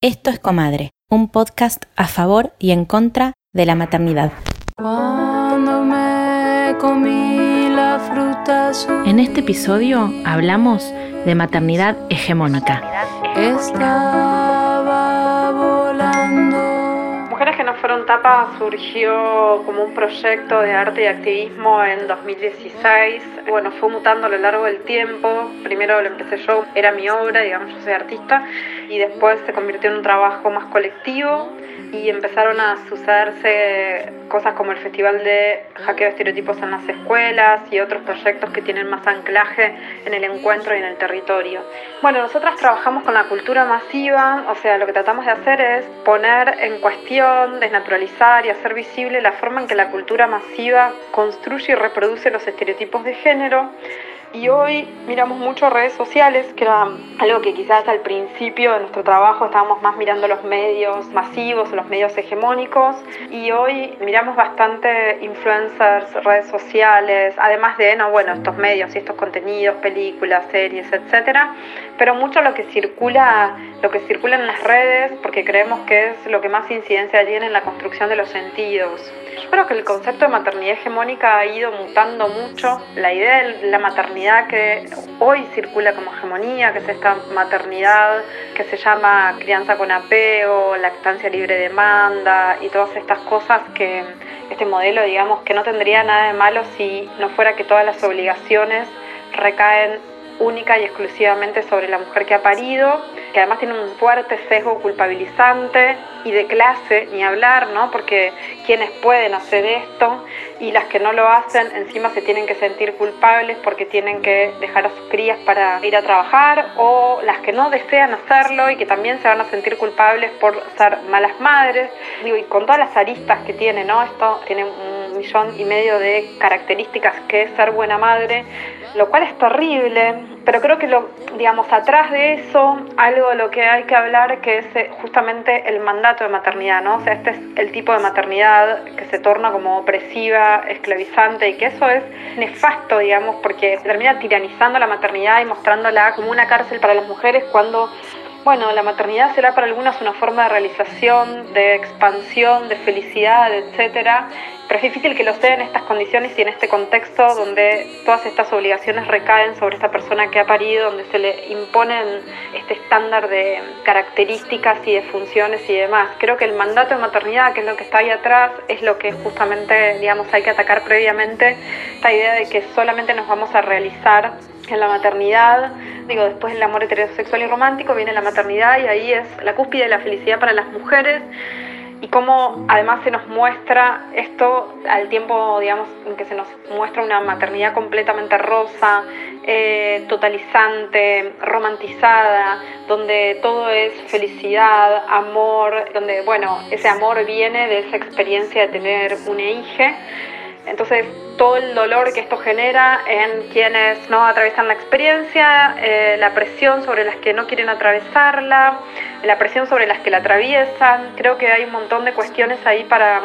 Esto es Comadre, un podcast a favor y en contra de la maternidad. En este episodio hablamos de maternidad hegemónica. Mujeres que no fueron tapas surgió como un proyecto de arte y activismo en 2016. Bueno, fue mutando a lo largo del tiempo. Primero lo empecé yo, era mi obra, digamos, yo soy artista, y después se convirtió en un trabajo más colectivo y empezaron a sucederse cosas como el Festival de Hackeo de Estereotipos en las Escuelas y otros proyectos que tienen más anclaje en el encuentro y en el territorio. Bueno, nosotras trabajamos con la cultura masiva, o sea, lo que tratamos de hacer es poner en cuestión, desnaturalizar y hacer visible la forma en que la cultura masiva construye y reproduce los estereotipos de género género y hoy miramos mucho redes sociales, que era algo que quizás al principio de nuestro trabajo estábamos más mirando los medios masivos, los medios hegemónicos, y hoy miramos bastante influencers, redes sociales, además de, no, bueno, estos medios y estos contenidos, películas, series, etcétera, pero mucho lo que circula, lo que circula en las redes, porque creemos que es lo que más incidencia tiene en la construcción de los sentidos. Yo creo que el concepto de maternidad hegemónica ha ido mutando mucho. La idea de la maternidad que hoy circula como hegemonía, que es esta maternidad que se llama crianza con apego, lactancia libre demanda y todas estas cosas que este modelo, digamos, que no tendría nada de malo si no fuera que todas las obligaciones recaen única y exclusivamente sobre la mujer que ha parido, que además tiene un fuerte sesgo culpabilizante y de clase, ni hablar, ¿no? Porque quienes pueden hacer esto y las que no lo hacen encima se tienen que sentir culpables porque tienen que dejar a sus crías para ir a trabajar o las que no desean hacerlo y que también se van a sentir culpables por ser malas madres. Digo, y con todas las aristas que tiene, ¿no? Esto tiene un millón y medio de características que es ser buena madre, lo cual es terrible, pero creo que lo, digamos, atrás de eso, algo de lo que hay que hablar que es eh, justamente el mandato de maternidad, ¿no? O sea, este es el tipo de maternidad que se torna como opresiva, esclavizante y que eso es nefasto, digamos, porque termina tiranizando la maternidad y mostrándola como una cárcel para las mujeres cuando bueno, la maternidad será para algunas una forma de realización, de expansión, de felicidad, etcétera, pero es difícil que lo sea en estas condiciones y en este contexto donde todas estas obligaciones recaen sobre esta persona que ha parido, donde se le imponen este estándar de características y de funciones y demás. Creo que el mandato de maternidad, que es lo que está ahí atrás, es lo que justamente, digamos, hay que atacar previamente, esta idea de que solamente nos vamos a realizar en la maternidad, digo, después del amor heterosexual y romántico viene la maternidad y ahí es la cúspide de la felicidad para las mujeres y cómo además se nos muestra esto al tiempo, digamos, en que se nos muestra una maternidad completamente rosa, eh, totalizante, romantizada, donde todo es felicidad, amor, donde, bueno, ese amor viene de esa experiencia de tener una hija entonces, todo el dolor que esto genera en quienes no atraviesan la experiencia, eh, la presión sobre las que no quieren atravesarla, la presión sobre las que la atraviesan, creo que hay un montón de cuestiones ahí para,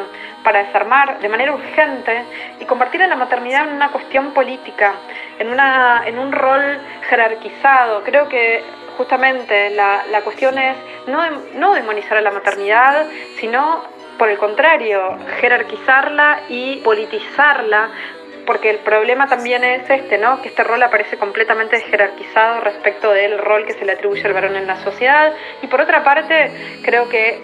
desarmar de manera urgente y convertir a la maternidad en una cuestión política, en, una, en un rol jerarquizado. Creo que justamente la, la cuestión es no, no demonizar a la maternidad, sino por el contrario, jerarquizarla y politizarla, porque el problema también es este, ¿no? Que este rol aparece completamente jerarquizado respecto del rol que se le atribuye al varón en la sociedad. Y por otra parte, creo que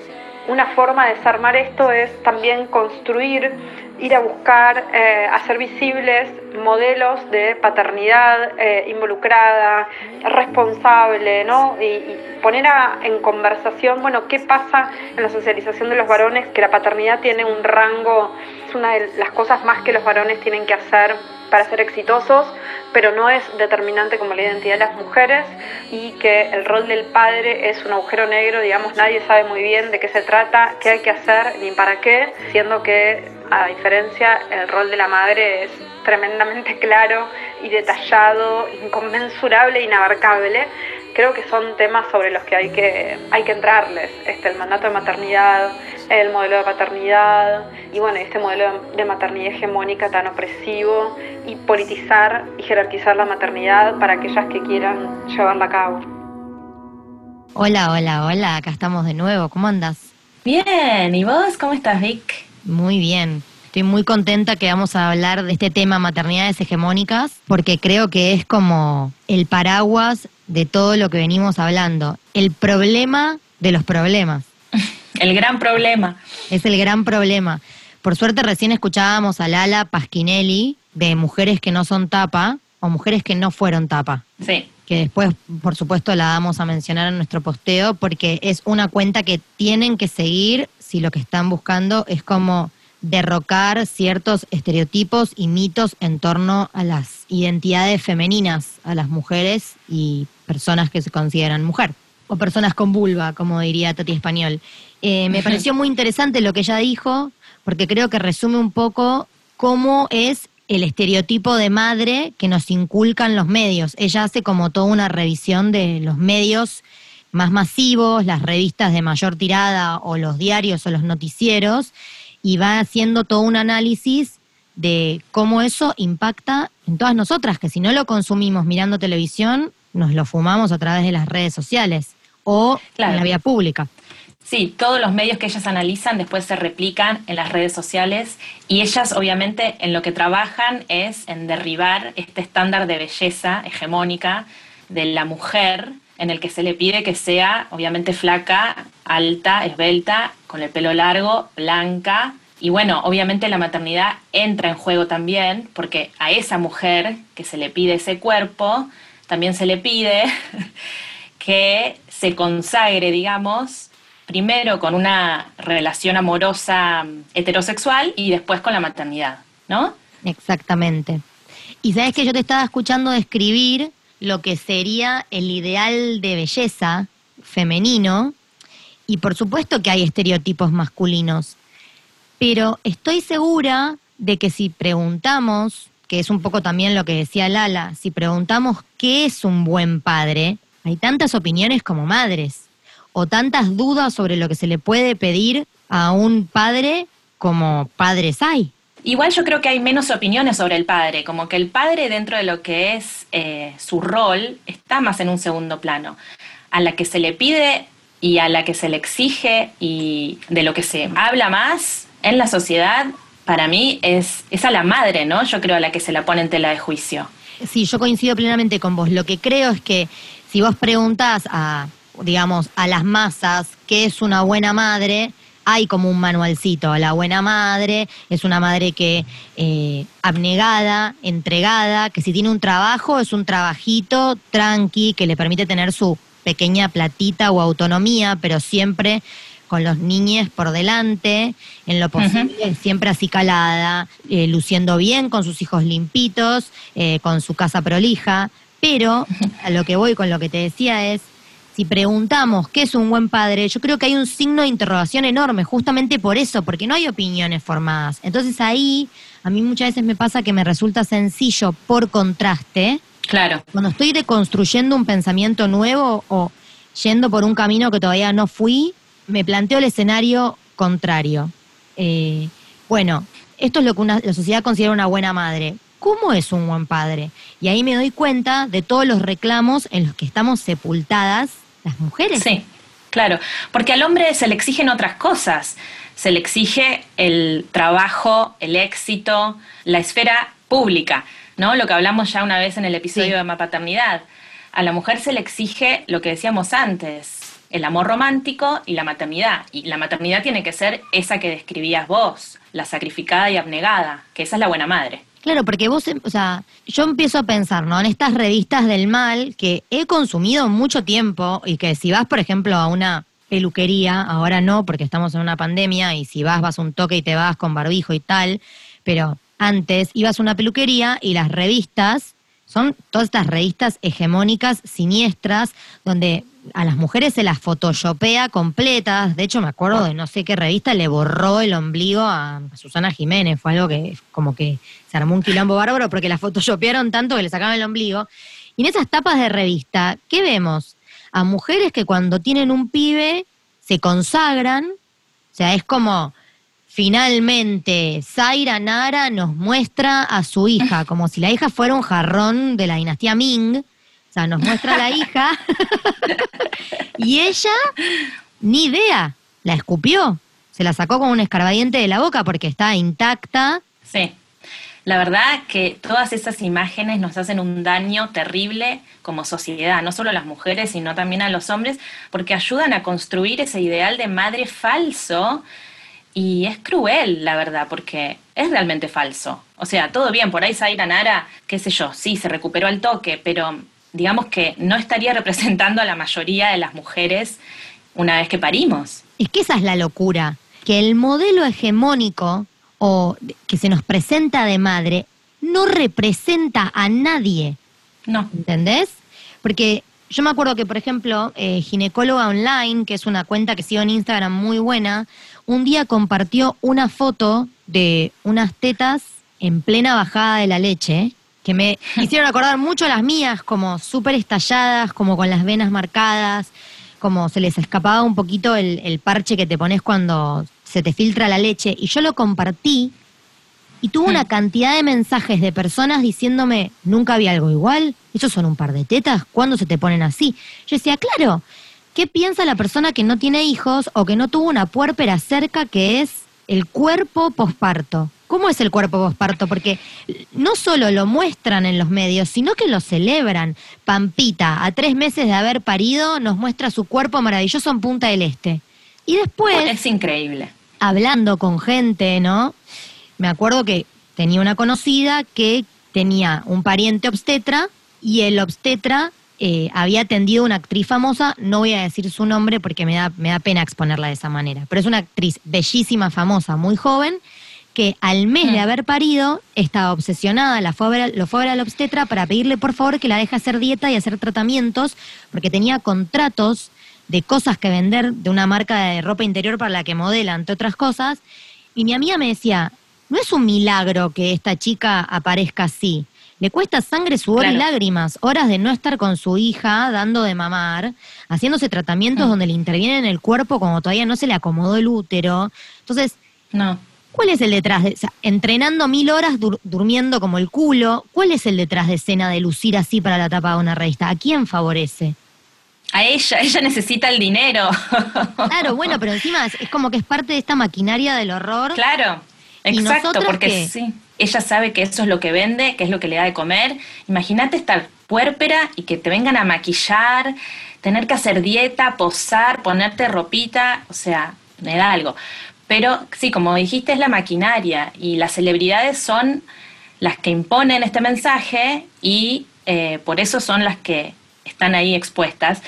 una forma de desarmar esto es también construir, ir a buscar, eh, hacer visibles modelos de paternidad eh, involucrada, responsable, ¿no? Y, poner en conversación, bueno, qué pasa en la socialización de los varones, que la paternidad tiene un rango, es una de las cosas más que los varones tienen que hacer para ser exitosos, pero no es determinante como la identidad de las mujeres y que el rol del padre es un agujero negro, digamos, nadie sabe muy bien de qué se trata, qué hay que hacer ni para qué, siendo que a diferencia el rol de la madre es tremendamente claro y detallado, inconmensurable, inabarcable. Creo que son temas sobre los que hay que, hay que entrarles, este, el mandato de maternidad, el modelo de paternidad y bueno, este modelo de maternidad hegemónica tan opresivo y politizar y jerarquizar la maternidad para aquellas que quieran llevarla a cabo. Hola, hola, hola, acá estamos de nuevo. ¿Cómo andas? Bien, ¿y vos cómo estás, Vic? Muy bien. Estoy muy contenta que vamos a hablar de este tema maternidades hegemónicas porque creo que es como el paraguas de todo lo que venimos hablando. El problema de los problemas. El gran problema. Es el gran problema. Por suerte recién escuchábamos a Lala Pasquinelli de Mujeres que no son tapa o Mujeres que no fueron tapa. Sí. Que después, por supuesto, la vamos a mencionar en nuestro posteo porque es una cuenta que tienen que seguir si lo que están buscando es como derrocar ciertos estereotipos y mitos en torno a las identidades femeninas, a las mujeres y personas que se consideran mujer, o personas con vulva, como diría Tati Español. Eh, me pareció muy interesante lo que ella dijo, porque creo que resume un poco cómo es el estereotipo de madre que nos inculcan los medios. Ella hace como toda una revisión de los medios más masivos, las revistas de mayor tirada o los diarios o los noticieros, y va haciendo todo un análisis de cómo eso impacta en todas nosotras, que si no lo consumimos mirando televisión, nos lo fumamos a través de las redes sociales o en la vía pública. Sí, todos los medios que ellas analizan después se replican en las redes sociales y ellas obviamente en lo que trabajan es en derribar este estándar de belleza hegemónica de la mujer en el que se le pide que sea obviamente flaca, alta, esbelta, con el pelo largo, blanca. Y bueno, obviamente la maternidad entra en juego también, porque a esa mujer que se le pide ese cuerpo, también se le pide que se consagre, digamos, primero con una relación amorosa heterosexual y después con la maternidad, ¿no? Exactamente. Y sabes que yo te estaba escuchando describir lo que sería el ideal de belleza femenino, y por supuesto que hay estereotipos masculinos, pero estoy segura de que si preguntamos, que es un poco también lo que decía Lala, si preguntamos qué es un buen padre, hay tantas opiniones como madres, o tantas dudas sobre lo que se le puede pedir a un padre como padres hay. Igual yo creo que hay menos opiniones sobre el padre, como que el padre dentro de lo que es eh, su rol está más en un segundo plano. A la que se le pide y a la que se le exige y de lo que se habla más en la sociedad, para mí es, es a la madre, ¿no? Yo creo a la que se la pone en tela de juicio. Sí, yo coincido plenamente con vos. Lo que creo es que si vos preguntás a, digamos, a las masas qué es una buena madre, hay como un manualcito. La buena madre es una madre que eh, abnegada, entregada, que si tiene un trabajo es un trabajito tranqui que le permite tener su pequeña platita o autonomía, pero siempre con los niños por delante, en lo posible, siempre así calada, eh, luciendo bien, con sus hijos limpitos, eh, con su casa prolija. Pero a lo que voy con lo que te decía es, si preguntamos qué es un buen padre, yo creo que hay un signo de interrogación enorme, justamente por eso, porque no hay opiniones formadas. Entonces ahí, a mí muchas veces me pasa que me resulta sencillo, por contraste, claro. cuando estoy deconstruyendo un pensamiento nuevo o yendo por un camino que todavía no fui, me planteo el escenario contrario. Eh, bueno, esto es lo que una, la sociedad considera una buena madre. ¿Cómo es un buen padre? Y ahí me doy cuenta de todos los reclamos en los que estamos sepultadas las mujeres. Sí, claro, porque al hombre se le exigen otras cosas. Se le exige el trabajo, el éxito, la esfera pública, ¿no? Lo que hablamos ya una vez en el episodio de Mapaternidad. A la mujer se le exige lo que decíamos antes, el amor romántico y la maternidad. Y la maternidad tiene que ser esa que describías vos, la sacrificada y abnegada, que esa es la buena madre. Claro, porque vos, em, o sea, yo empiezo a pensar, ¿no? En estas revistas del mal que he consumido mucho tiempo y que si vas, por ejemplo, a una peluquería, ahora no, porque estamos en una pandemia y si vas, vas un toque y te vas con barbijo y tal, pero antes ibas a una peluquería y las revistas son todas estas revistas hegemónicas, siniestras, donde a las mujeres se las photoshopea completas. De hecho, me acuerdo de no sé qué revista le borró el ombligo a Susana Jiménez. Fue algo que como que se armó un quilombo bárbaro porque la photoshopearon tanto que le sacaban el ombligo. Y en esas tapas de revista, ¿qué vemos? A mujeres que cuando tienen un pibe se consagran. O sea, es como finalmente Zaira Nara nos muestra a su hija, como si la hija fuera un jarrón de la dinastía Ming O sea, nos muestra la hija y ella, ni idea, la escupió. Se la sacó con un escarbadiente de la boca porque está intacta. Sí. La verdad que todas esas imágenes nos hacen un daño terrible como sociedad, no solo a las mujeres, sino también a los hombres, porque ayudan a construir ese ideal de madre falso y es cruel, la verdad, porque es realmente falso. O sea, todo bien, por ahí Zaira Nara, qué sé yo, sí, se recuperó al toque, pero digamos que no estaría representando a la mayoría de las mujeres una vez que parimos. Es que esa es la locura, que el modelo hegemónico o que se nos presenta de madre no representa a nadie. No. ¿Entendés? Porque yo me acuerdo que, por ejemplo, eh, Ginecóloga Online, que es una cuenta que sigo en Instagram muy buena, un día compartió una foto de unas tetas en plena bajada de la leche, que me hicieron acordar mucho a las mías, como súper estalladas, como con las venas marcadas, como se les escapaba un poquito el, el parche que te pones cuando se te filtra la leche. Y yo lo compartí y tuvo una cantidad de mensajes de personas diciéndome, nunca había algo igual, esos son un par de tetas, ¿cuándo se te ponen así? Yo decía, claro, ¿qué piensa la persona que no tiene hijos o que no tuvo una puérpera cerca que es el cuerpo posparto? ¿Cómo es el cuerpo posparto? Porque no solo lo muestran en los medios, sino que lo celebran. Pampita, a tres meses de haber parido, nos muestra su cuerpo maravilloso en Punta del Este. Y después... Es increíble. Hablando con gente, ¿no? Me acuerdo que tenía una conocida que tenía un pariente obstetra y el obstetra eh, había atendido a una actriz famosa, no voy a decir su nombre porque me da, me da pena exponerla de esa manera, pero es una actriz bellísima, famosa, muy joven, que al mes de Mm. haber parido estaba obsesionada, la fue a ver- lo fue a ver al obstetra para pedirle por favor que la deje hacer dieta y hacer tratamientos, porque tenía contratos de cosas que vender de una marca de ropa interior para la que modela, entre otras cosas, y mi amiga me decía, no es un milagro que esta chica aparezca así. Le cuesta sangre, sudor y Claro. lágrimas, horas de no estar con su hija, dando de mamar, haciéndose tratamientos Mm. donde le intervienen en el cuerpo cuando todavía no se le acomodó el útero. Entonces, No. ¿cuál es el detrás de o sea, entrenando mil horas, dur- durmiendo como el culo? ¿Cuál es el detrás de escena de lucir así para la tapa de una revista? ¿A quién favorece? A ella, ella necesita el dinero. Claro, bueno, pero encima es, es como que es parte de esta maquinaria del horror. Claro, ¿Y exacto, porque sí, ella sabe que eso es lo que vende, que es lo que le da de comer. Imagínate estar puérpera y que te vengan a maquillar, tener que hacer dieta, posar, ponerte ropita, o sea, me da algo. Pero sí, como dijiste, es la maquinaria y las celebridades son las que imponen este mensaje y eh, por eso son las que están ahí expuestas.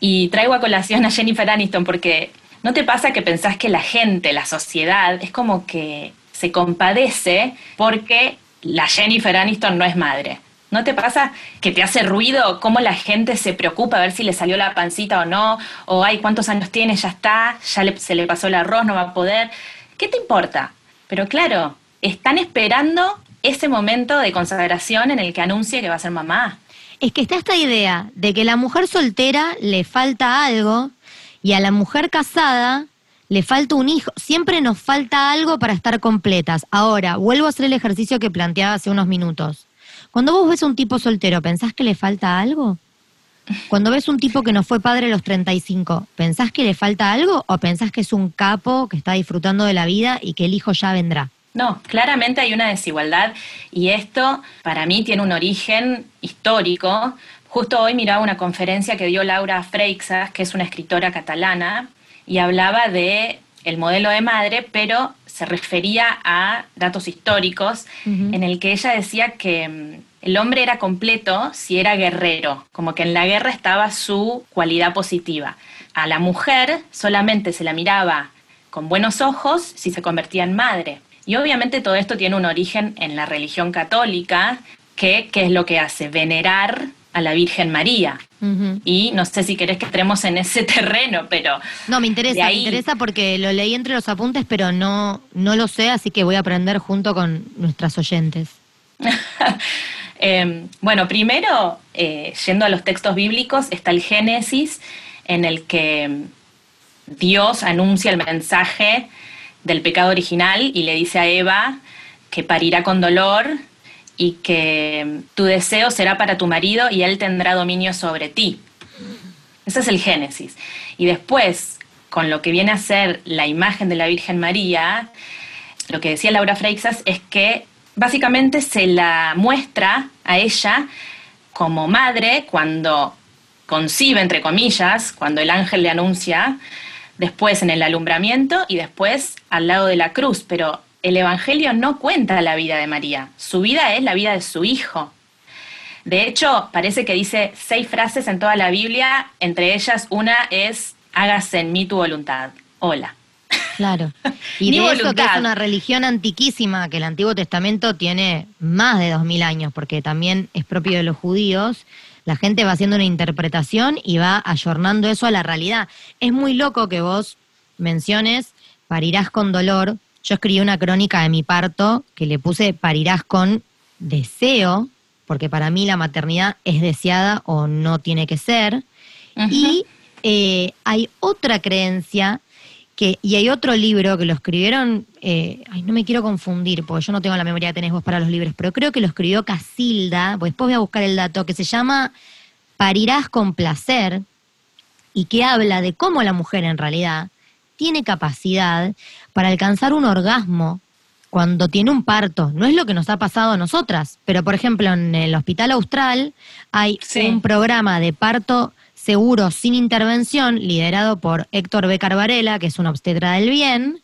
Y traigo a colación a Jennifer Aniston porque ¿no te pasa que pensás que la gente, la sociedad, es como que se compadece porque la Jennifer Aniston no es madre? ¿No te pasa que te hace ruido cómo la gente se preocupa a ver si le salió la pancita o no? O, ay, ¿cuántos años tiene? Ya está, ya se le pasó el arroz, no va a poder. ¿Qué te importa? Pero claro, están esperando ese momento de consagración en el que anuncie que va a ser mamá. Es que está esta idea de que la mujer soltera le falta algo y a la mujer casada le falta un hijo. Siempre nos falta algo para estar completas. Ahora, vuelvo a hacer el ejercicio que planteaba hace unos minutos. Cuando vos ves un tipo soltero, ¿pensás que le falta algo? Cuando ves un tipo que no fue padre a los 35, ¿pensás que le falta algo o pensás que es un capo que está disfrutando de la vida y que el hijo ya vendrá? No, claramente hay una desigualdad y esto para mí tiene un origen histórico. Justo hoy miraba una conferencia que dio Laura Freixas, que es una escritora catalana, y hablaba de el modelo de madre, pero se refería a datos históricos en el que ella decía que mm, el hombre era completo si era guerrero, como que en la guerra estaba su cualidad positiva. A la mujer solamente se la miraba con buenos ojos si se convertía en madre. Y obviamente todo esto tiene un origen en la religión católica, que, que es lo que hace venerar a la Virgen María. Y no sé si querés que entremos en ese terreno, pero No, me interesa, ahí- me interesa porque lo leí entre los apuntes, pero no, no lo sé, así que voy a aprender junto con nuestras oyentes. Eh, bueno, primero, eh, yendo a los textos bíblicos, está el Génesis, en el que Dios anuncia el mensaje del pecado original y le dice a Eva que parirá con dolor y que tu deseo será para tu marido y él tendrá dominio sobre ti. Ese es el Génesis. Y después, con lo que viene a ser la imagen de la Virgen María, lo que decía Laura Freixas es que básicamente se la muestra a ella como madre cuando concibe, entre comillas, cuando el ángel le anuncia, después en el alumbramiento y después al lado de la cruz. Pero el Evangelio no cuenta la vida de María, su vida es la vida de su hijo. De hecho, parece que dice seis frases en toda la Biblia, entre ellas una es, hágase en mí tu voluntad. Hola. Claro. Y de eso que es una religión antiquísima, que el Antiguo Testamento tiene más de dos mil años, porque también es propio de los judíos, la gente va haciendo una interpretación y va ayornando eso a la realidad. Es muy loco que vos menciones parirás con dolor. Yo escribí una crónica de mi parto que le puse parirás con deseo, porque para mí la maternidad es deseada o no tiene que ser. Y eh, hay otra creencia que, y hay otro libro que lo escribieron, eh, ay, no me quiero confundir, porque yo no tengo la memoria que tenés vos para los libros, pero creo que lo escribió Casilda, pues después voy a buscar el dato, que se llama Parirás con placer, y que habla de cómo la mujer en realidad tiene capacidad para alcanzar un orgasmo cuando tiene un parto. No es lo que nos ha pasado a nosotras, pero por ejemplo en el Hospital Austral hay un programa de parto seguro sin intervención liderado por Héctor Becar Varela, que es una obstetra del bien,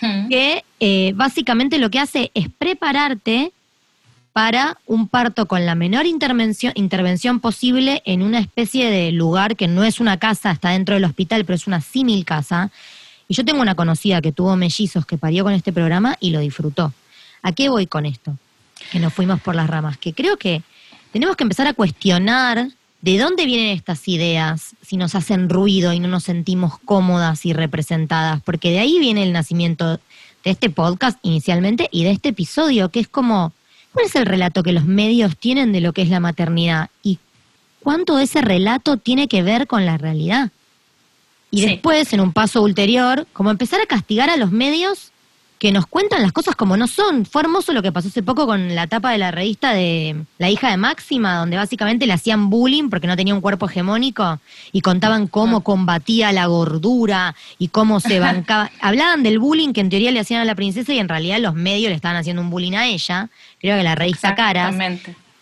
hmm. que eh, básicamente lo que hace es prepararte para un parto con la menor intervención, intervención posible en una especie de lugar que no es una casa, está dentro del hospital, pero es una símil casa, y yo tengo una conocida que tuvo mellizos que parió con este programa y lo disfrutó. ¿A qué voy con esto? Que nos fuimos por las ramas. Que creo que tenemos que empezar a cuestionar de dónde vienen estas ideas si nos hacen ruido y no nos sentimos cómodas y representadas. Porque de ahí viene el nacimiento de este podcast inicialmente y de este episodio, que es como, ¿cuál es el relato que los medios tienen de lo que es la maternidad? Y cuánto ese relato tiene que ver con la realidad. Y después, en un paso ulterior, como empezar a castigar a los medios que nos cuentan las cosas como no son. Fue hermoso lo que pasó hace poco con la tapa de la revista de La hija de Máxima, donde básicamente le hacían bullying porque no tenía un cuerpo hegemónico y contaban cómo combatía la gordura y cómo se bancaba. Hablaban del bullying que en teoría le hacían a la princesa y en realidad los medios le estaban haciendo un bullying a ella. Creo que la revista Caras.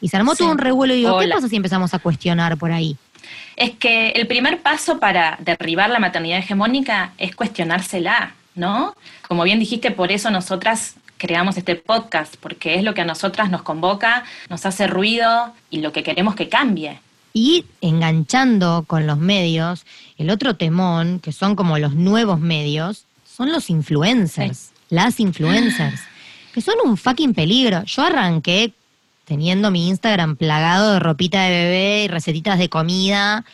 Y se armó todo un revuelo y digo, ¿qué pasa si empezamos a cuestionar por ahí? Es que el primer paso para derribar la maternidad hegemónica es cuestionársela, ¿no? Como bien dijiste, por eso nosotras creamos este podcast, porque es lo que a nosotras nos convoca, nos hace ruido y lo que queremos que cambie. Y enganchando con los medios, el otro temón, que son como los nuevos medios, son los influencers, las influencers, que son un fucking peligro. Yo arranqué teniendo mi Instagram plagado de ropita de bebé y recetitas de comida,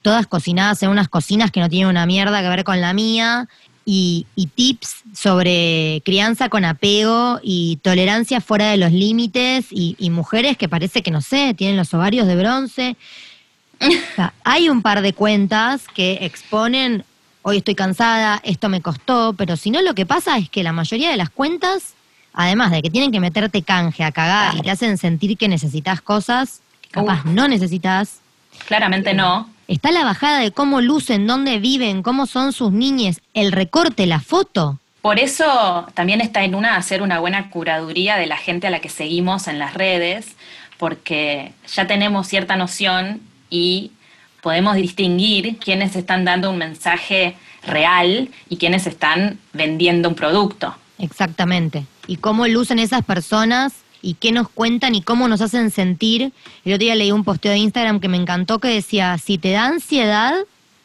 todas cocinadas en unas cocinas que no tienen una mierda que ver con la mía, y, tips sobre crianza con apego y tolerancia fuera de los límites, y, mujeres que parece que, no sé, tienen los ovarios de bronce. hay un par de cuentas que exponen, hoy estoy cansada, esto me costó, pero si no lo que pasa es que la mayoría de las cuentas además de que tienen que meterte canje a cagar y te hacen sentir que necesitas cosas que capaz no necesitas. Claramente no. Está la bajada de cómo lucen, dónde viven, cómo son sus niñes, el recorte, la foto. Por eso también está en una hacer una buena curaduría de la gente a la que seguimos en las redes, porque ya tenemos cierta noción y podemos distinguir quiénes están dando un mensaje real y quiénes están vendiendo un producto. Exactamente y cómo lucen esas personas y qué nos cuentan y cómo nos hacen sentir. El otro día leí un posteo de Instagram que me encantó que decía, si te da ansiedad,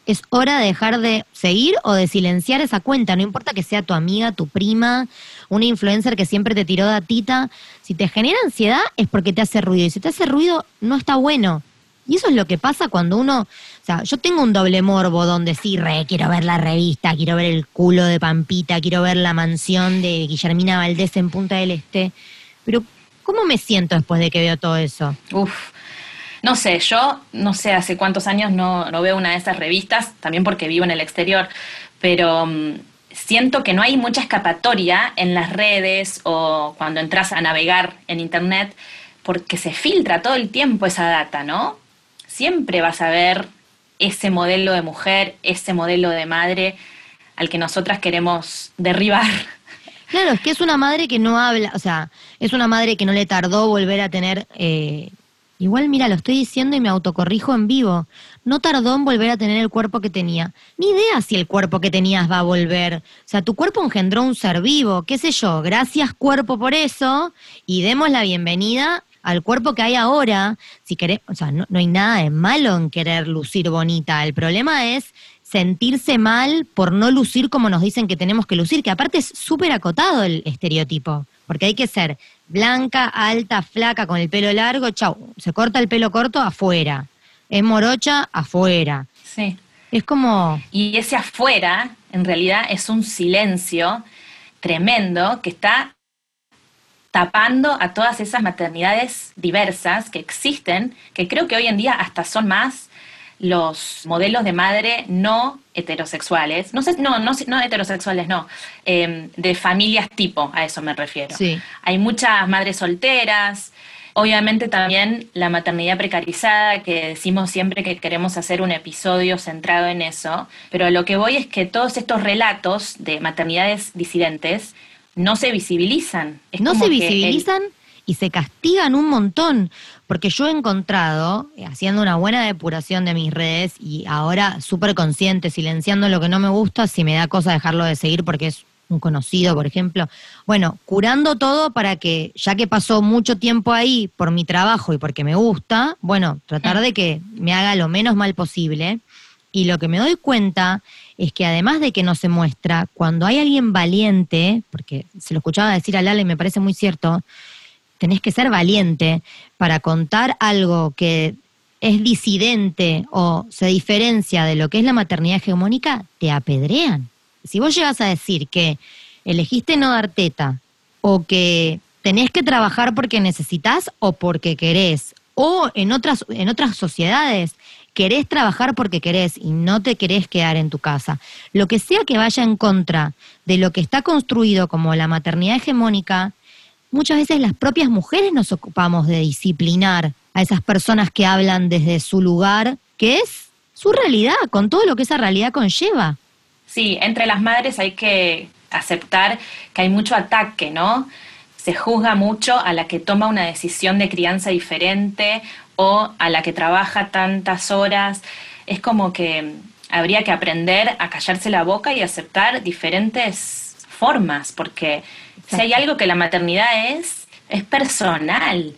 es hora de dejar de seguir o de silenciar esa cuenta. No importa que sea tu amiga, tu prima, una influencer que siempre te tiró datita. Si te genera ansiedad es porque te hace ruido. Y si te hace ruido, no está bueno. Y eso es lo que pasa cuando uno, o sea, yo tengo un doble morbo donde sí, re, quiero ver la revista, quiero ver el culo de Pampita, quiero ver la mansión de Guillermina Valdés en Punta del Este, pero ¿cómo me siento después de que veo todo eso? Uf, no sé, yo no sé hace cuántos años no, no veo una de esas revistas, también porque vivo en el exterior, pero mm, siento que no hay mucha escapatoria en las redes o cuando entras a navegar en Internet, porque se filtra todo el tiempo esa data, ¿no? Siempre vas a ver ese modelo de mujer, ese modelo de madre al que nosotras queremos derribar. Claro, es que es una madre que no habla, o sea, es una madre que no le tardó volver a tener... Eh, igual, mira, lo estoy diciendo y me autocorrijo en vivo. No tardó en volver a tener el cuerpo que tenía. Ni idea si el cuerpo que tenías va a volver. O sea, tu cuerpo engendró un ser vivo, qué sé yo. Gracias cuerpo por eso y demos la bienvenida al cuerpo que hay ahora. Si querés, o sea, no, no hay nada de malo en querer lucir bonita. El problema es sentirse mal por no lucir como nos dicen que tenemos que lucir, que aparte es súper acotado el estereotipo, porque hay que ser blanca, alta, flaca, con el pelo largo, chau, se corta el pelo corto afuera, es morocha afuera. Sí. Es como... Y ese afuera, en realidad, es un silencio tremendo que está tapando a todas esas maternidades diversas que existen, que creo que hoy en día hasta son más los modelos de madre no heterosexuales, no, sé, no, no, no heterosexuales, no, em, de familias tipo, a eso me refiero. Sí. Hay muchas madres solteras, obviamente también la maternidad precarizada, que decimos siempre que queremos hacer un episodio centrado en eso, pero lo que voy es que todos estos relatos de maternidades disidentes no se visibilizan. no se visibilizan y se castigan un montón, porque yo he encontrado, eh, haciendo una buena depuración de mis redes y ahora súper consciente, silenciando lo que no me gusta, si me da cosa dejarlo de seguir porque es un conocido, por ejemplo. Bueno, curando todo para que, ya que pasó mucho tiempo ahí por mi trabajo y porque me gusta, bueno, tratar de que me haga lo menos mal posible. Y lo que me doy cuenta es que además de que no se muestra, cuando hay alguien valiente, porque se lo escuchaba decir a Lala y me parece muy cierto, tenés que ser valiente para contar algo que es disidente o se diferencia de lo que es la maternidad hegemónica, te apedrean. Si vos llegas a decir que elegiste no dar teta o que tenés que trabajar porque necesitas o porque querés, o en otras, en otras sociedades querés trabajar porque querés y no te querés quedar en tu casa. Lo que sea que vaya en contra de lo que está construido como la maternidad hegemónica, muchas veces las propias mujeres nos ocupamos de disciplinar a esas personas que hablan desde su lugar, que es su realidad, con todo lo que esa realidad conlleva. Sí, entre las madres hay que aceptar que hay mucho ataque, ¿no? Se juzga mucho a la que toma una decisión de crianza diferente o a la que trabaja tantas horas. Es como que habría que aprender a callarse la boca y aceptar diferentes formas, porque si hay algo que la maternidad es, es personal.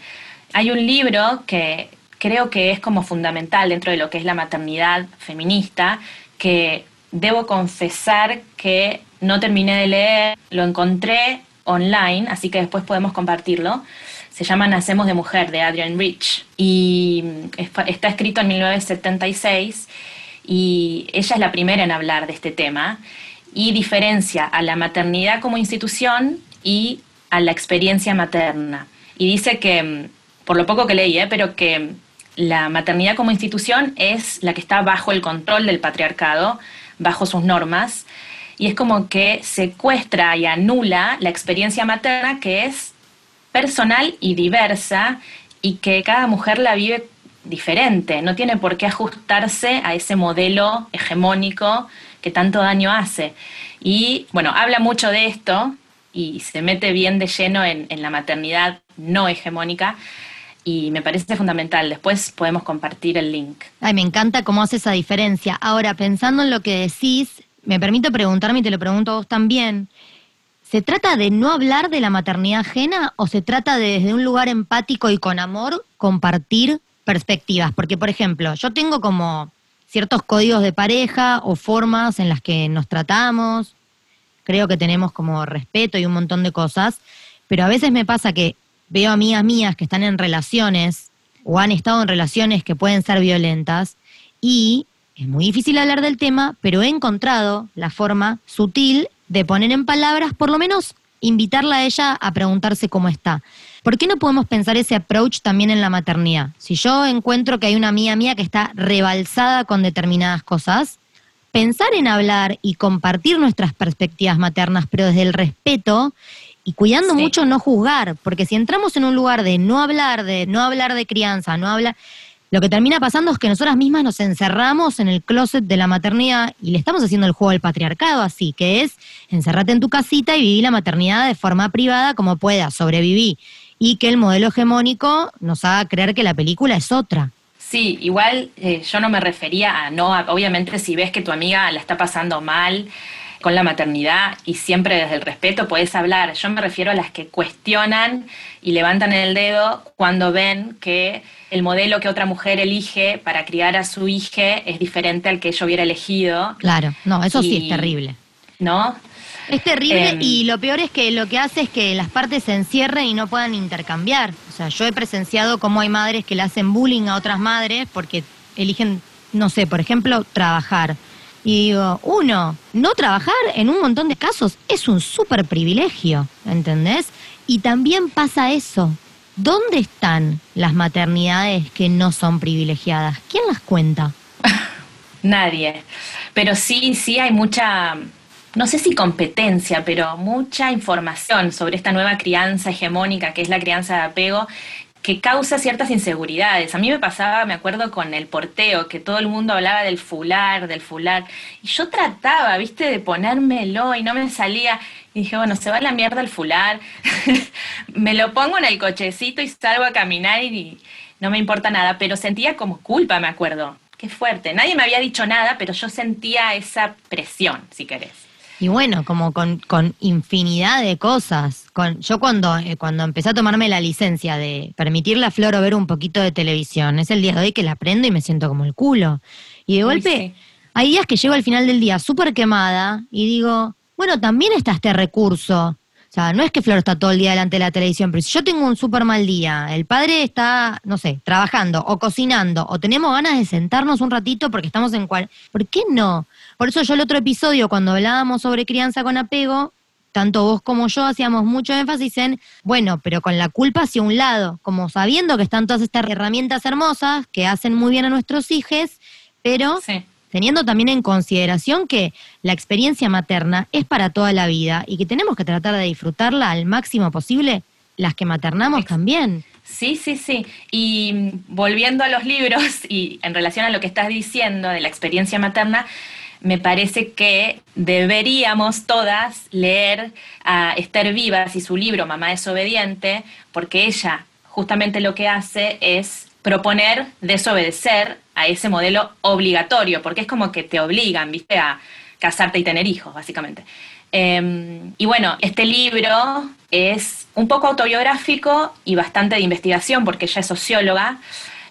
Hay un libro que creo que es como fundamental dentro de lo que es la maternidad feminista, que debo confesar que no terminé de leer, lo encontré online, así que después podemos compartirlo. Se llama Nacemos de Mujer, de Adrienne Rich, y está escrito en 1976, y ella es la primera en hablar de este tema, y diferencia a la maternidad como institución y a la experiencia materna. Y dice que, mm, por lo poco que leí, ¿eh? pero que mm, la maternidad como institución es la que está bajo el control del patriarcado, bajo sus normas, y es como que secuestra y anula la experiencia materna que es personal y diversa y que cada mujer la vive diferente, no tiene por qué ajustarse a ese modelo hegemónico que tanto daño hace. Y bueno, habla mucho de esto, y se mete bien de lleno en, la maternidad no hegemónica y me parece fundamental. Después podemos compartir el link. Ay, me encanta cómo hace esa diferencia. Ahora, pensando en lo que decís, me permito preguntarme y te lo pregunto a vos también. ¿Se trata de no hablar de la maternidad ajena o se trata de desde un lugar empático y con amor compartir perspectivas? Porque, por ejemplo, yo tengo como ciertos códigos de pareja o formas en las que nos tratamos, creo que tenemos como respeto y un montón de cosas, pero a veces me pasa que veo amigas mías que están en relaciones o han estado en relaciones que pueden ser violentas y es muy difícil hablar del tema, pero he encontrado la forma sutil de poner en palabras, por lo menos invitarla a ella a preguntarse cómo está. ¿Por qué no podemos pensar ese approach también en la maternidad? Si yo encuentro que hay una amiga mía que está rebalsada con determinadas cosas, pensar en hablar y compartir nuestras perspectivas maternas, pero desde el respeto y cuidando mucho no juzgar, porque si entramos en un lugar de no hablar, de no hablar de crianza, no hablar, lo que termina pasando es que nosotras mismas nos encerramos en el closet de la maternidad y le estamos haciendo el juego al patriarcado así, que es encerrate en tu casita y viví la maternidad de forma privada como puedas, sobreviví. Y que el modelo hegemónico nos haga creer que la película es otra. Sí, igual eh, yo no me refería a no, obviamente si ves que tu amiga la está pasando mal con la maternidad y siempre desde el respeto puedes hablar. Yo me refiero a las que cuestionan y levantan el dedo cuando ven que el modelo que otra mujer elige para criar a su hija es diferente al que yo hubiera elegido. Claro, no, eso sí es terrible. ¿No? Es terrible em, y lo peor es que lo que hace es que las partes se encierren y no puedan intercambiar. O sea, yo he presenciado cómo hay madres que le hacen bullying a otras madres porque eligen, no sé, por ejemplo, trabajar. Y digo, uno, no trabajar en un montón de casos es un súper privilegio, ¿entendés? Y también pasa eso. ¿Dónde están las maternidades que no son privilegiadas? ¿Quién las cuenta? Nadie. Pero sí, sí hay mucha no sé si competencia, pero mucha información sobre esta nueva crianza hegemónica que es la crianza de apego que causa ciertas inseguridades. A mí me pasaba, me acuerdo, con el porteo, que todo el mundo hablaba del fular, del fular, y yo trataba, viste, de ponérmelo y no me salía. Y dije, bueno, se va la mierda el fular, me lo pongo en el cochecito y salgo a caminar y no me importa nada, pero sentía como culpa, me acuerdo. Qué fuerte. Nadie me había dicho nada, pero yo sentía esa presión, si querés. Y bueno, como con, con infinidad de cosas. Con, yo cuando, eh, cuando empecé a tomarme la licencia de permitirle a Floro ver un poquito de televisión, es el día de hoy que la prendo y me siento como el culo. Y de golpe, hay días que llego al final del día súper quemada y digo, bueno, también está este recurso. O sea, no es que Flor está todo el día delante de la televisión, pero si yo tengo un súper mal día, el padre está, no sé, trabajando o cocinando, o tenemos ganas de sentarnos un ratito porque estamos en cual. ¿Por qué no? Por eso yo el otro episodio, cuando hablábamos sobre crianza con apego, tanto vos como yo hacíamos mucho énfasis en, bueno, pero con la culpa hacia un lado, como sabiendo que están todas estas herramientas hermosas que hacen muy bien a nuestros hijos, pero teniendo también en consideración que la experiencia materna es para toda la vida y que tenemos que tratar de disfrutarla al máximo posible, las que maternamos también. Sí, sí, sí. Y volviendo a los libros y en relación a lo que estás diciendo de la experiencia materna, me parece que deberíamos todas leer a Esther Vivas y su libro Mamá desobediente, porque ella justamente lo que hace es proponer desobedecer a ese modelo obligatorio, porque es como que te obligan, viste, a casarte y tener hijos, básicamente. Em, y bueno, este libro es un poco autobiográfico y bastante de investigación, porque ella es socióloga,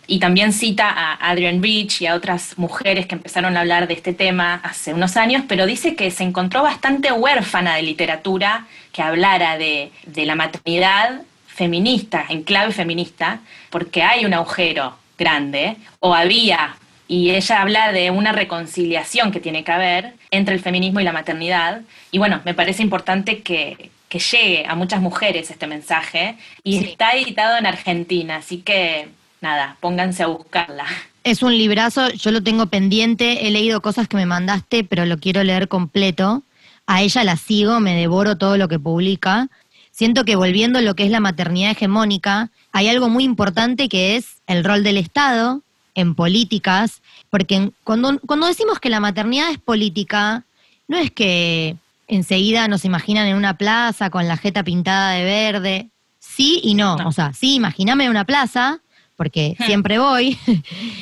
y también cita a Adrienne Rich y a otras mujeres que empezaron a hablar de este tema hace unos años, pero dice que se encontró bastante huérfana de literatura que hablara de, de la maternidad feminista, en clave feminista, porque hay un agujero grande, o había, y ella habla de una reconciliación que tiene que haber entre el feminismo y la maternidad. Y bueno, me parece importante que, que llegue a muchas mujeres este mensaje, y está editado en Argentina, así que nada, pónganse a buscarla. Es un librazo, yo lo tengo pendiente, he leído cosas que me mandaste, pero lo quiero leer completo. A ella la sigo, me devoro todo lo que publica. Siento que volviendo a lo que es la maternidad hegemónica, hay algo muy importante que es el rol del Estado en políticas, porque cuando, cuando decimos que la maternidad es política, no es que enseguida nos imaginan en una plaza con la jeta pintada de verde. Sí y no. O sea, sí, imagíname en una plaza, porque siempre voy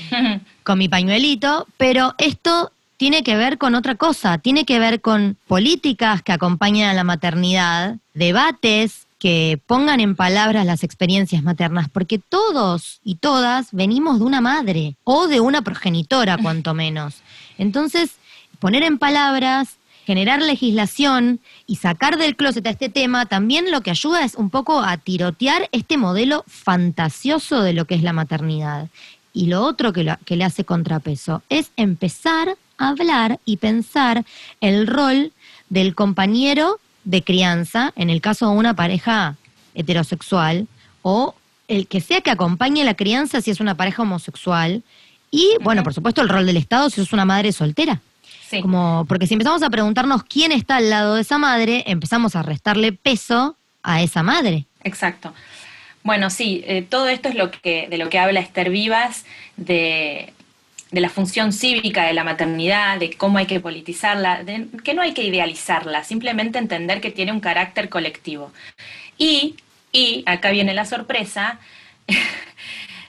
con mi pañuelito, pero esto tiene que ver con otra cosa, tiene que ver con políticas que acompañan a la maternidad, debates que pongan en palabras las experiencias maternas, porque todos y todas venimos de una madre o de una progenitora, cuanto menos. Entonces, poner en palabras generar legislación y sacar del closet a este tema también lo que ayuda es un poco a tirotear este modelo fantasioso de lo que es la maternidad. Y lo otro que, que le hace contrapeso es empezar hablar y pensar el rol del compañero de crianza, en el caso de una pareja heterosexual, o el que sea que acompañe la crianza si es una pareja homosexual, y bueno, por supuesto el rol del Estado si es una madre soltera. Como, porque si empezamos a preguntarnos quién está al lado de esa madre, empezamos a restarle peso a esa madre. Exacto. Bueno, sí, eh, todo esto es lo que, de lo que habla Esther Vivas, de, la función cívica de la maternidad, de cómo hay que politizarla, de que no hay que idealizarla, simplemente entender que tiene un carácter colectivo. Y, y acá viene la sorpresa,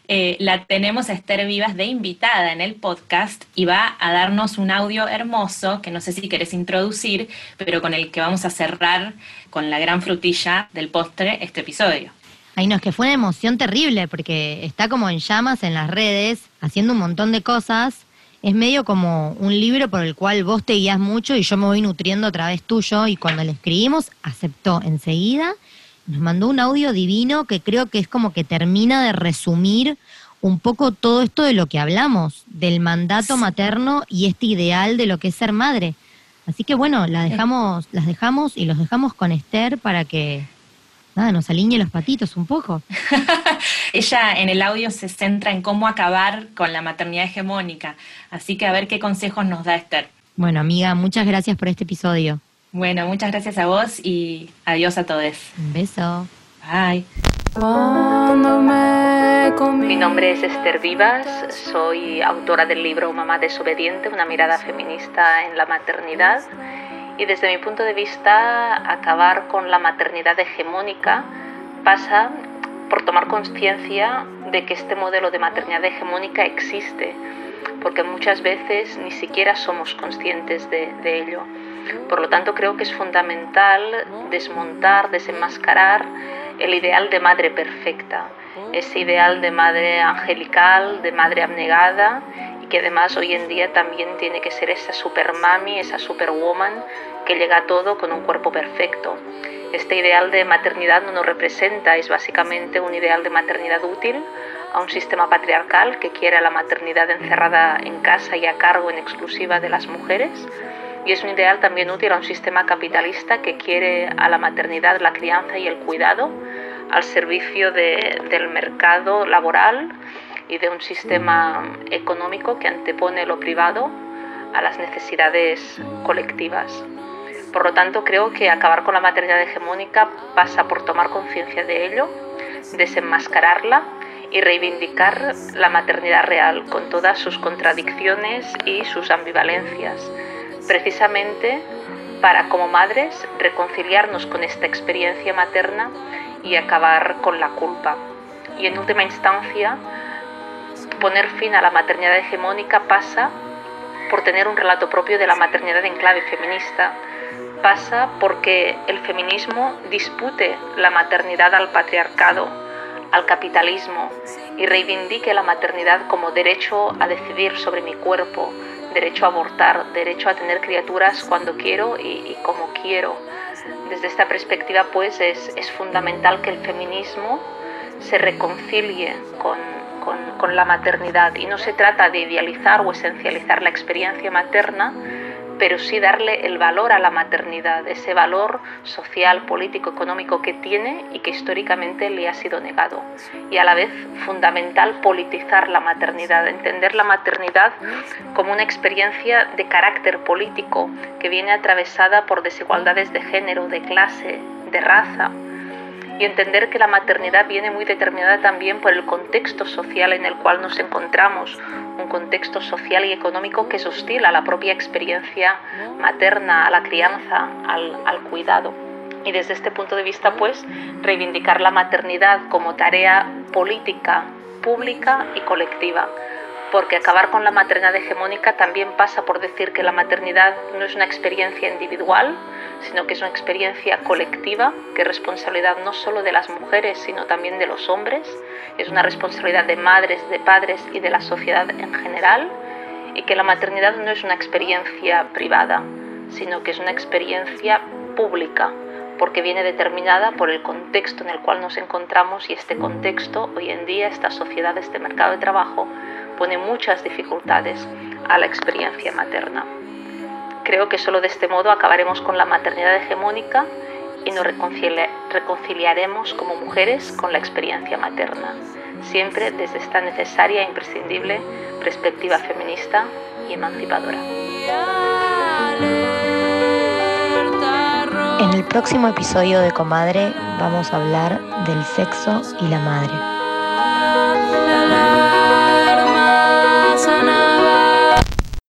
Eh, la tenemos a Esther Vivas de invitada en el podcast y va a darnos un audio hermoso que no sé si querés introducir, pero con el que vamos a cerrar con la gran frutilla del postre este episodio. Ay, no, es que fue una emoción terrible porque está como en llamas en las redes, haciendo un montón de cosas. Es medio como un libro por el cual vos te guías mucho y yo me voy nutriendo a través tuyo y cuando le escribimos aceptó enseguida nos mandó un audio divino que creo que es como que termina de resumir un poco todo esto de lo que hablamos, del mandato materno y este ideal de lo que es ser madre. Así que bueno, la dejamos, las dejamos y los dejamos con Esther para que nada, nos alinee los patitos un poco. Ella en el audio se centra en cómo acabar con la maternidad hegemónica, así que a ver qué consejos nos da Esther. Bueno, amiga, muchas gracias por este episodio. Bueno, muchas gracias a vos y adiós a todos. Un beso. Bye. Mi nombre es Esther Vivas, soy autora del libro Mamá desobediente, una mirada feminista en la maternidad. Y desde mi punto de vista, acabar con la maternidad hegemónica pasa por tomar conciencia de que este modelo de maternidad hegemónica existe, porque muchas veces ni siquiera somos conscientes de, ello. Por lo tanto, creo que es fundamental desmontar, desenmascarar el ideal de madre perfecta, ese ideal de madre angelical, de madre abnegada que además hoy en día también tiene que ser esa super mami, esa superwoman que llega a todo con un cuerpo perfecto. Este ideal de maternidad no nos representa, es básicamente un ideal de maternidad útil a un sistema patriarcal que quiere a la maternidad encerrada en casa y a cargo en exclusiva de las mujeres y es un ideal también útil a un sistema capitalista que quiere a la maternidad, la crianza y el cuidado al servicio del mercado laboral y de un sistema económico que antepone lo privado a las necesidades colectivas. Por lo tanto, creo que acabar con la maternidad hegemónica pasa por tomar conciencia de ello, desenmascararla y reivindicar la maternidad real con todas sus contradicciones y sus ambivalencias precisamente para como madres reconciliarnos con esta experiencia materna y acabar con la culpa. Y en última instancia, poner fin a la maternidad hegemónica pasa por tener un relato propio de la maternidad en clave feminista, pasa porque el feminismo dispute la maternidad al patriarcado, al capitalismo y reivindique la maternidad como derecho a decidir sobre mi cuerpo, derecho a abortar, derecho a tener criaturas cuando quiero y, como quiero. Desde esta perspectiva, pues es, fundamental que el feminismo se reconcilie con, con, la maternidad y no se trata de idealizar o esencializar la experiencia materna, pero sí darle el valor a la maternidad, ese valor social, político, económico que tiene y que históricamente le ha sido negado. Y a la vez fundamental politizar la maternidad, entender la maternidad como una experiencia de carácter político que viene atravesada por desigualdades de género, de clase, de raza, y entender que la maternidad viene muy determinada también por el contexto social en el cual nos encontramos, un contexto social y económico que es hostil a la propia experiencia materna, a la crianza, al, al cuidado. Y desde este punto de vista, pues, reivindicar la maternidad como tarea política, pública y colectiva porque acabar con la maternidad hegemónica también pasa por decir que la maternidad no es una experiencia individual, sino que es una experiencia colectiva, que es responsabilidad no solo de las mujeres, sino también de los hombres, es una responsabilidad de madres, de padres y de la sociedad en general, y que la maternidad no es una experiencia privada, sino que es una experiencia pública, porque viene determinada por el contexto en el cual nos encontramos y este contexto, hoy en día, esta sociedad, este mercado de trabajo, pone muchas dificultades a la experiencia materna. Creo que solo de este modo acabaremos con la maternidad hegemónica y nos reconciliaremos como mujeres con la experiencia materna, siempre desde esta necesaria e imprescindible perspectiva feminista y emancipadora. En el próximo episodio de Comadre vamos a hablar del sexo y la madre. sana.